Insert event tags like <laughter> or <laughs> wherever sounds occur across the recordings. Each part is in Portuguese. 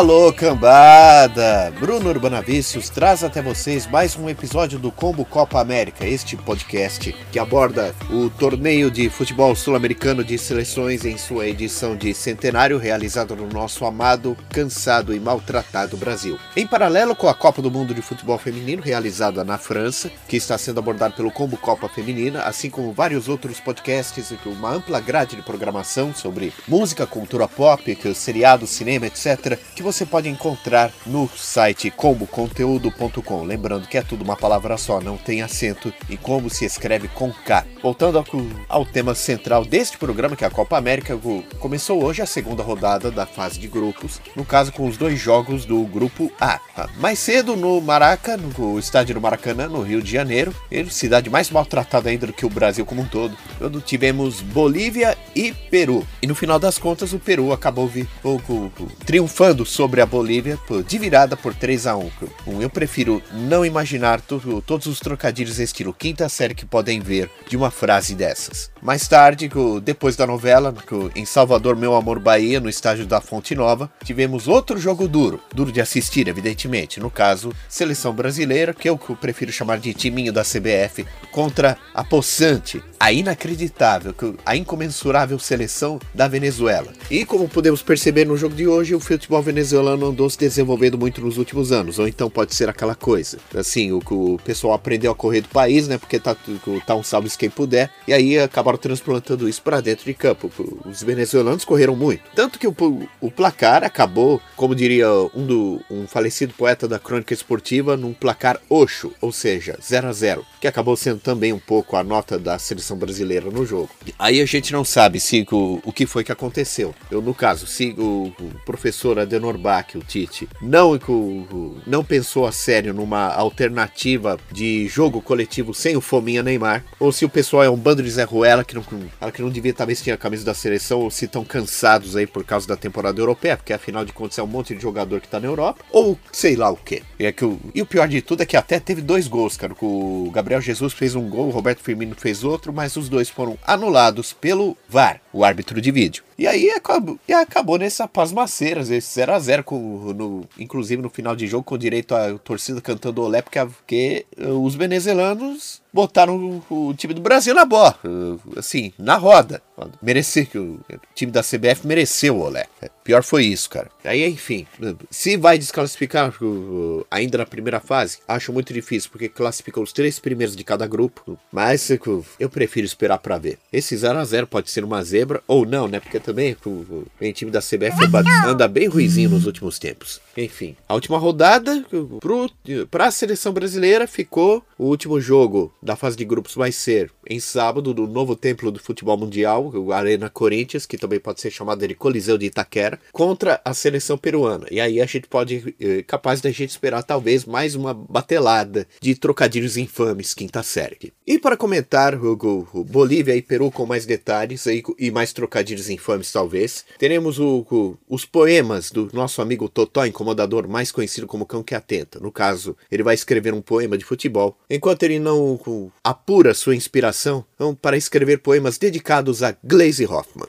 Alô, cambada! Bruno Urbanavicius traz até vocês mais um episódio do Combo Copa América, este podcast que aborda o torneio de futebol sul-americano de seleções em sua edição de centenário, realizado no nosso amado, cansado e maltratado Brasil. Em paralelo com a Copa do Mundo de Futebol Feminino, realizada na França, que está sendo abordado pelo Combo Copa Feminina, assim como vários outros podcasts e uma ampla grade de programação sobre música, cultura pop, seriado, cinema, etc que você pode encontrar no site comboconteúdo.com. Lembrando que é tudo uma palavra só, não tem acento e como se escreve com K. Voltando ao, ao tema central deste programa, que é a Copa América, começou hoje a segunda rodada da fase de grupos, no caso com os dois jogos do grupo A. Mais cedo no Maraca, no estádio do Maracanã, no Rio de Janeiro, cidade mais maltratada ainda do que o Brasil como um todo, quando tivemos Bolívia e Peru. E no final das contas, o Peru acabou vi, triunfando sobre a Bolívia de virada por 3 a 1 Eu prefiro não imaginar todos os trocadilhos estilo quinta série que podem ver de uma frase dessas. Mais tarde, depois da novela, em Salvador, Meu Amor Bahia, no estádio da Fonte Nova, tivemos outro jogo duro, duro de assistir, evidentemente. No caso, seleção brasileira, que eu prefiro chamar de timinho da CBF, contra a possante, a inacreditável, a incomensurável seleção da Venezuela. E como podemos perceber no jogo de hoje, o futebol venezuelano andou se desenvolvendo muito nos últimos anos, ou então pode ser aquela coisa. Assim, o, o pessoal aprendeu a correr do país, né? Porque tá, tá um salve quem puder, e aí acabaram transplantando isso para dentro de campo. Os venezuelanos correram muito. Tanto que o, o placar acabou, como diria um, do, um falecido poeta da crônica esportiva, num placar oxo, ou seja, 0 a 0 que acabou sendo também um pouco a nota da seleção brasileira no jogo. Aí a gente não sabe se o, o que foi que aconteceu. Eu, no caso, se o, o professor Adenor Bach, o Tite, não, não pensou a sério numa alternativa de jogo coletivo sem o Fominha Neymar, ou se o pessoal é um bando de Zé Ruela que não, que não devia estar vestindo a camisa da seleção, ou se estão cansados aí por causa da temporada europeia, porque afinal de contas é um monte de jogador que está na Europa, ou sei lá o que. É que o, e o pior de tudo é que até teve dois gols, cara, o Gabriel Jesus fez um gol, o Roberto Firmino fez outro, mas os dois foram anulados pelo VAR, o árbitro de vídeo. E aí acabou, e acabou nessa pasmaceiras, esse 0x0, no, inclusive no final de jogo, com direito a torcida cantando olé, porque, porque os venezuelanos botaram o, o, time do Brasil na bola, assim, na roda. Merecer que o time da CBF mereceu o olé. Pior foi isso, cara. Aí, enfim, se vai desclassificar ainda na primeira fase, acho muito difícil, porque classificou os três primeiros de cada grupo. Mas eu prefiro esperar para ver. Esse 0 a 0 pode ser uma zebra ou não, né? Porque também o, o time da CBF anda bem ruizinho nos últimos tempos. Enfim, a última rodada para a seleção brasileira ficou o último jogo da fase de grupos vai ser em sábado no novo templo do futebol mundial, o Arena Corinthians, que também pode ser chamado de Coliseu de Itaquera, contra a seleção peruana. E aí a gente pode é capaz da gente esperar talvez mais uma batelada de trocadilhos infames quinta série. E para comentar o, o Bolívia e Peru com mais detalhes e, e mais trocadilhos infames talvez, teremos o, o, os poemas do nosso amigo Totó, incomodador mais conhecido como Cão que Atenta. No caso, ele vai escrever um poema de futebol, enquanto ele não apura sua inspiração para escrever poemas dedicados a Glaze Hoffman.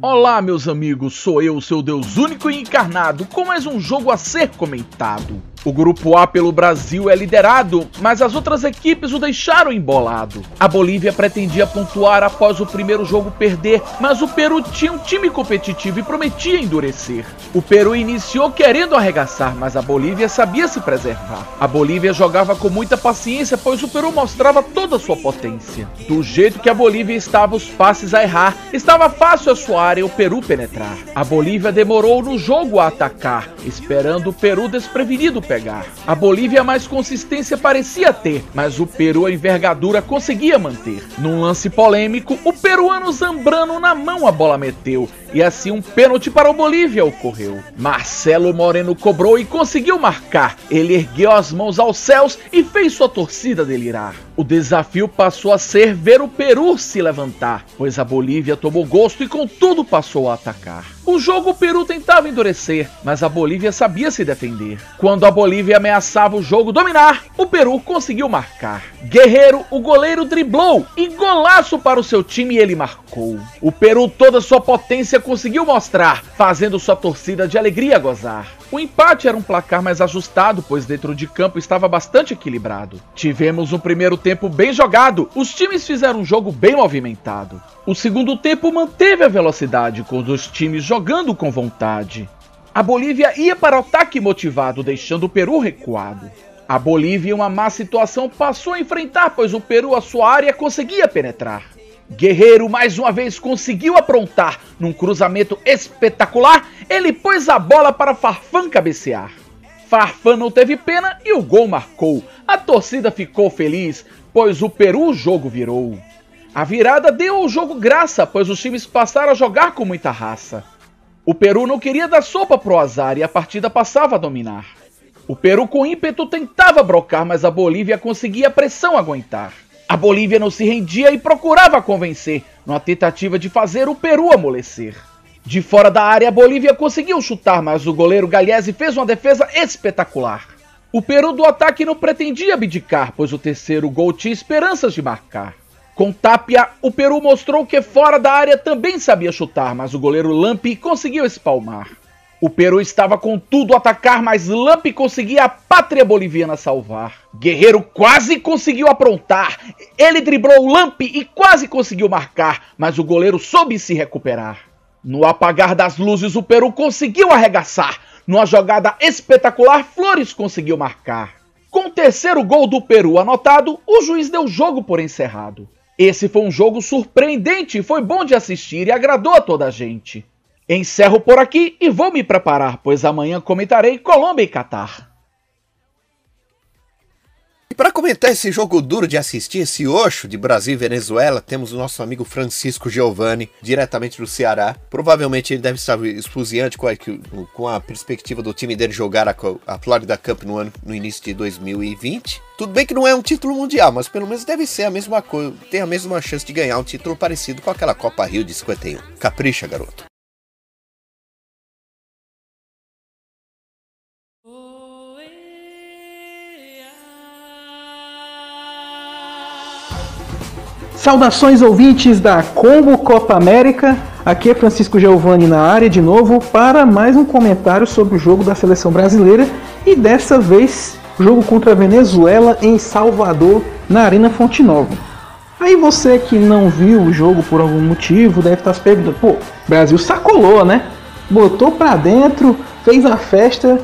Olá, meus amigos, sou eu, seu Deus único e encarnado, com mais um jogo a ser comentado. O grupo A pelo Brasil é liderado, mas as outras equipes o deixaram embolado. A Bolívia pretendia pontuar após o primeiro jogo perder, mas o Peru tinha um time competitivo e prometia endurecer. O Peru iniciou querendo arregaçar, mas a Bolívia sabia se preservar. A Bolívia jogava com muita paciência, pois o Peru mostrava toda a sua potência. Do jeito que a Bolívia estava os passes a errar, estava fácil a sua área o Peru penetrar. A Bolívia demorou no jogo a atacar, esperando o Peru desprevenido pegar. A Bolívia mais consistência parecia ter, mas o Peru a envergadura conseguia manter. Num lance polêmico, o peruano Zambrano na mão a bola meteu e assim um pênalti para o Bolívia ocorreu. Marcelo Moreno cobrou e conseguiu marcar. Ele ergueu as mãos aos céus e fez sua torcida delirar. O desafio passou a ser ver o Peru se levantar, pois a Bolívia tomou gosto e com tudo passou a atacar. O jogo o Peru tentava endurecer, mas a Bolívia sabia se defender. Quando a Bolívia ameaçava o jogo dominar, o Peru conseguiu marcar. Guerreiro, o goleiro driblou e golaço para o seu time ele marcou. O Peru toda sua potência conseguiu mostrar, fazendo sua torcida de alegria gozar. O empate era um placar mais ajustado, pois dentro de campo estava bastante equilibrado. Tivemos um primeiro tempo bem jogado, os times fizeram um jogo bem movimentado. O segundo tempo manteve a velocidade, com os times jogando com vontade. A Bolívia ia para o ataque motivado, deixando o Peru recuado. A Bolívia, em uma má situação, passou a enfrentar, pois o Peru, a sua área, conseguia penetrar. Guerreiro mais uma vez conseguiu aprontar. Num cruzamento espetacular, ele pôs a bola para Farfan cabecear. Farfan não teve pena e o gol marcou. A torcida ficou feliz, pois o Peru o jogo virou. A virada deu ao jogo graça, pois os times passaram a jogar com muita raça. O Peru não queria dar sopa pro azar e a partida passava a dominar. O Peru com ímpeto tentava brocar, mas a Bolívia conseguia a pressão aguentar. A Bolívia não se rendia e procurava convencer, numa tentativa de fazer o Peru amolecer. De fora da área, a Bolívia conseguiu chutar, mas o goleiro Galhese fez uma defesa espetacular. O Peru do ataque não pretendia abdicar, pois o terceiro gol tinha esperanças de marcar. Com Tapia, o Peru mostrou que fora da área também sabia chutar, mas o goleiro Lampi conseguiu espalmar. O Peru estava com tudo a atacar, mas Lamp conseguia a pátria boliviana salvar. Guerreiro quase conseguiu aprontar. Ele driblou Lamp e quase conseguiu marcar, mas o goleiro soube se recuperar. No apagar das luzes, o Peru conseguiu arregaçar. Numa jogada espetacular, Flores conseguiu marcar. Com o terceiro gol do Peru anotado, o juiz deu o jogo por encerrado. Esse foi um jogo surpreendente, foi bom de assistir e agradou a toda a gente. Encerro por aqui e vou me preparar, pois amanhã comentarei Colômbia e Catar. E para comentar esse jogo duro de assistir, esse Oxo de Brasil e Venezuela, temos o nosso amigo Francisco Giovanni, diretamente do Ceará. Provavelmente ele deve estar esfuziante com a, perspectiva do time dele jogar a, a Florida Cup no, ano, no início de 2020. Tudo bem que não é um título mundial, mas pelo menos deve ser a mesma coisa, tem a mesma chance de ganhar um título parecido com aquela Copa Rio de 51. Capricha, garoto. Saudações ouvintes da Combo Copa América. Aqui é Francisco Giovanni na área de novo para mais um comentário sobre o jogo da seleção brasileira e dessa vez jogo contra a Venezuela em Salvador, na Arena Fonte Nova. Aí você que não viu o jogo por algum motivo deve estar se perguntando: pô, Brasil sacolou, né? Botou pra dentro, fez a festa.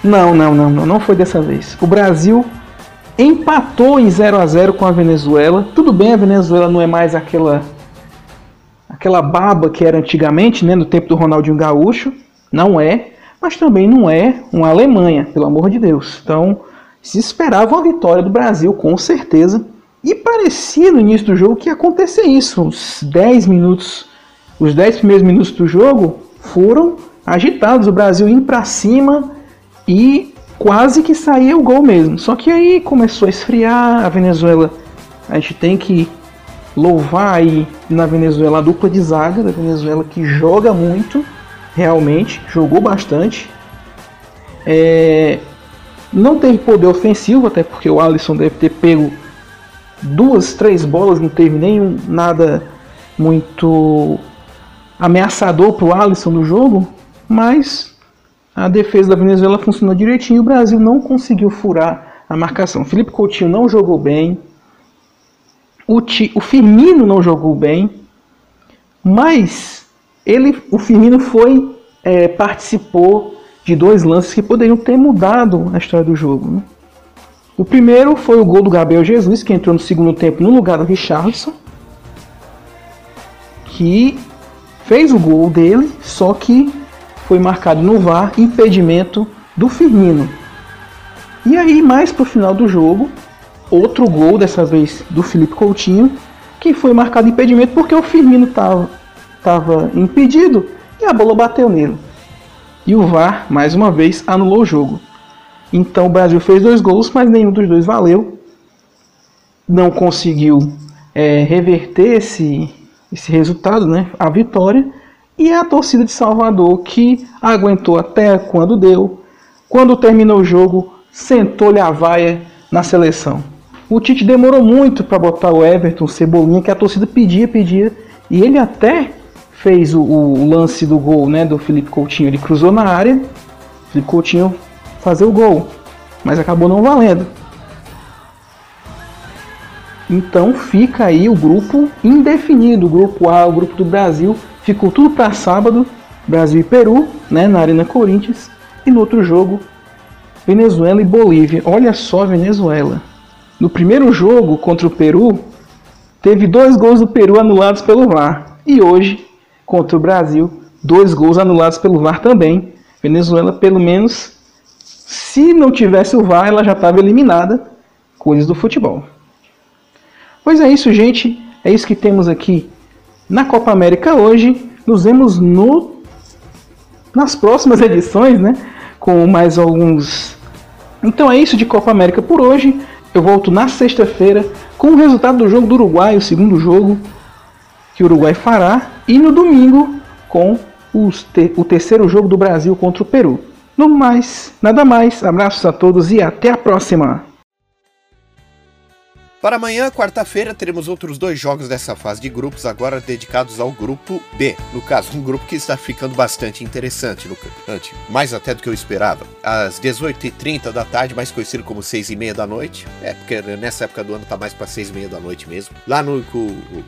Não, não, não, não, não foi dessa vez. O Brasil empatou em 0 a 0 com a Venezuela. Tudo bem, a Venezuela não é mais aquela aquela baba que era antigamente, né, no tempo do Ronaldinho Gaúcho, não é, mas também não é uma Alemanha, pelo amor de Deus. Então, se esperava uma vitória do Brasil, com certeza. E parecia no início do jogo que ia acontecer isso. Os 10 minutos, os 10 primeiros minutos do jogo foram agitados, o Brasil indo para cima e quase que saía o gol mesmo. Só que aí começou a esfriar, a Venezuela, a gente tem que louvar aí na Venezuela a dupla de zaga da Venezuela que joga muito, realmente, jogou bastante. É, não teve poder ofensivo, até porque o Alisson deve ter pego duas, três bolas, não teve nenhum nada muito ameaçador para o Alisson no jogo, mas a defesa da Venezuela funcionou direitinho e o Brasil não conseguiu furar a marcação. Felipe Coutinho não jogou bem, o, Ti, o Firmino não jogou bem, mas ele, o Firmino foi é, participou de dois lances que poderiam ter mudado a história do jogo. Né? O primeiro foi o gol do Gabriel Jesus, que entrou no segundo tempo no lugar do Richardson, que fez o gol dele, só que foi marcado no VAR impedimento do Firmino. E aí, mais pro final do jogo, outro gol, dessa vez do Felipe Coutinho, que foi marcado impedimento porque o Firmino estava impedido e a bola bateu nele. E o VAR, mais uma vez, anulou o jogo. Então o Brasil fez dois gols, mas nenhum dos dois valeu. Não conseguiu é, reverter esse, esse resultado, né, a vitória. E a torcida de Salvador que aguentou até quando deu. Quando terminou o jogo, sentou-lhe a vaia na seleção. O Tite demorou muito para botar o Everton, Cebolinha, que a torcida pedia, pedia. E ele até fez o, o, lance do gol né, do Felipe Coutinho. Ele cruzou na área, Felipe Coutinho fazer o gol, mas acabou não valendo. Então fica aí o grupo indefinido, o grupo A, o grupo do Brasil, ficou tudo para sábado, Brasil e Peru, né, na Arena Corinthians, e no outro jogo, Venezuela e Bolívia. Olha só Venezuela. No primeiro jogo contra o Peru, teve dois gols do Peru anulados pelo VAR. E hoje, contra o Brasil, dois gols anulados pelo VAR também. Venezuela, pelo menos, se não tivesse o VAR, ela já estava eliminada. Coisas do futebol. Pois é isso, gente. É isso que temos aqui na Copa América hoje. Nos vemos no nas próximas <laughs> edições, né? Com mais alguns. Então é isso de Copa América por hoje. Eu volto na sexta-feira com o resultado do jogo do Uruguai, o segundo jogo que o Uruguai fará, e no domingo com te o terceiro jogo do Brasil contra o Peru. No mais, nada mais. Abraços a todos e até a próxima! Para amanhã, quarta-feira, teremos outros dois jogos dessa fase de grupos, agora dedicados ao grupo B. No caso, um grupo que está ficando bastante interessante, Lucante, mais até do que eu esperava. Às 18h30 da tarde, mais conhecido como 6h30 da noite. É, porque nessa época do ano tá mais para 6h30 da noite mesmo. Lá no,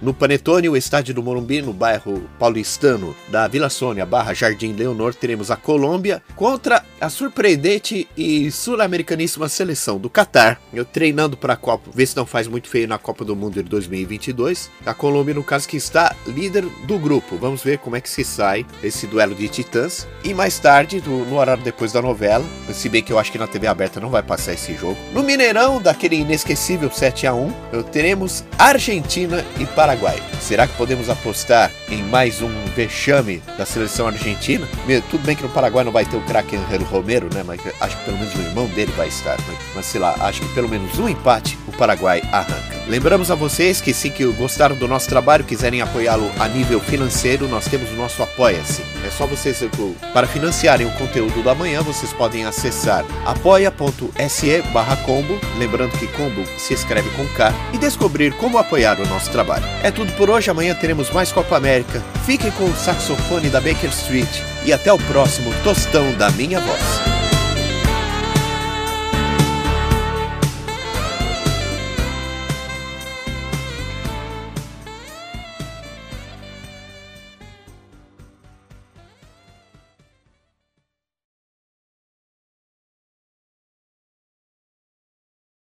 no Panetone, o estádio do Morumbi, no bairro paulistano da Vila Sônia, barra Jardim Leonor, teremos a Colômbia contra a surpreendente e sul-americaníssima seleção do Catar. Eu treinando para a Copa, ver se não muito feio na Copa do Mundo de 2022. A Colômbia, no caso, que está líder do grupo. Vamos ver como é que se sai esse duelo de titãs. E mais tarde, no horário depois da novela, se bem que eu acho que na TV aberta não vai passar esse jogo. No Mineirão, daquele inesquecível 7 a 1 teremos Argentina e Paraguai. Será que podemos apostar em mais um vexame da seleção argentina? Tudo bem que no Paraguai não vai ter o craque Angelo Romero, né? Mas acho que pelo menos o irmão dele vai estar. Mas, mas sei lá, acho que pelo menos um empate o Paraguai arranca. Lembramos a vocês que se que gostaram do nosso trabalho, quiserem apoiá-lo a nível financeiro, nós temos o nosso Apoia-se. É só vocês, para financiarem o conteúdo da manhã, vocês podem acessar apoia.se barra combo, lembrando que combo se escreve com K, e descobrir como apoiar o nosso trabalho. É tudo por hoje, amanhã teremos mais Copa América. Fiquem com o saxofone da Baker Street e até o próximo Tostão da Minha Voz.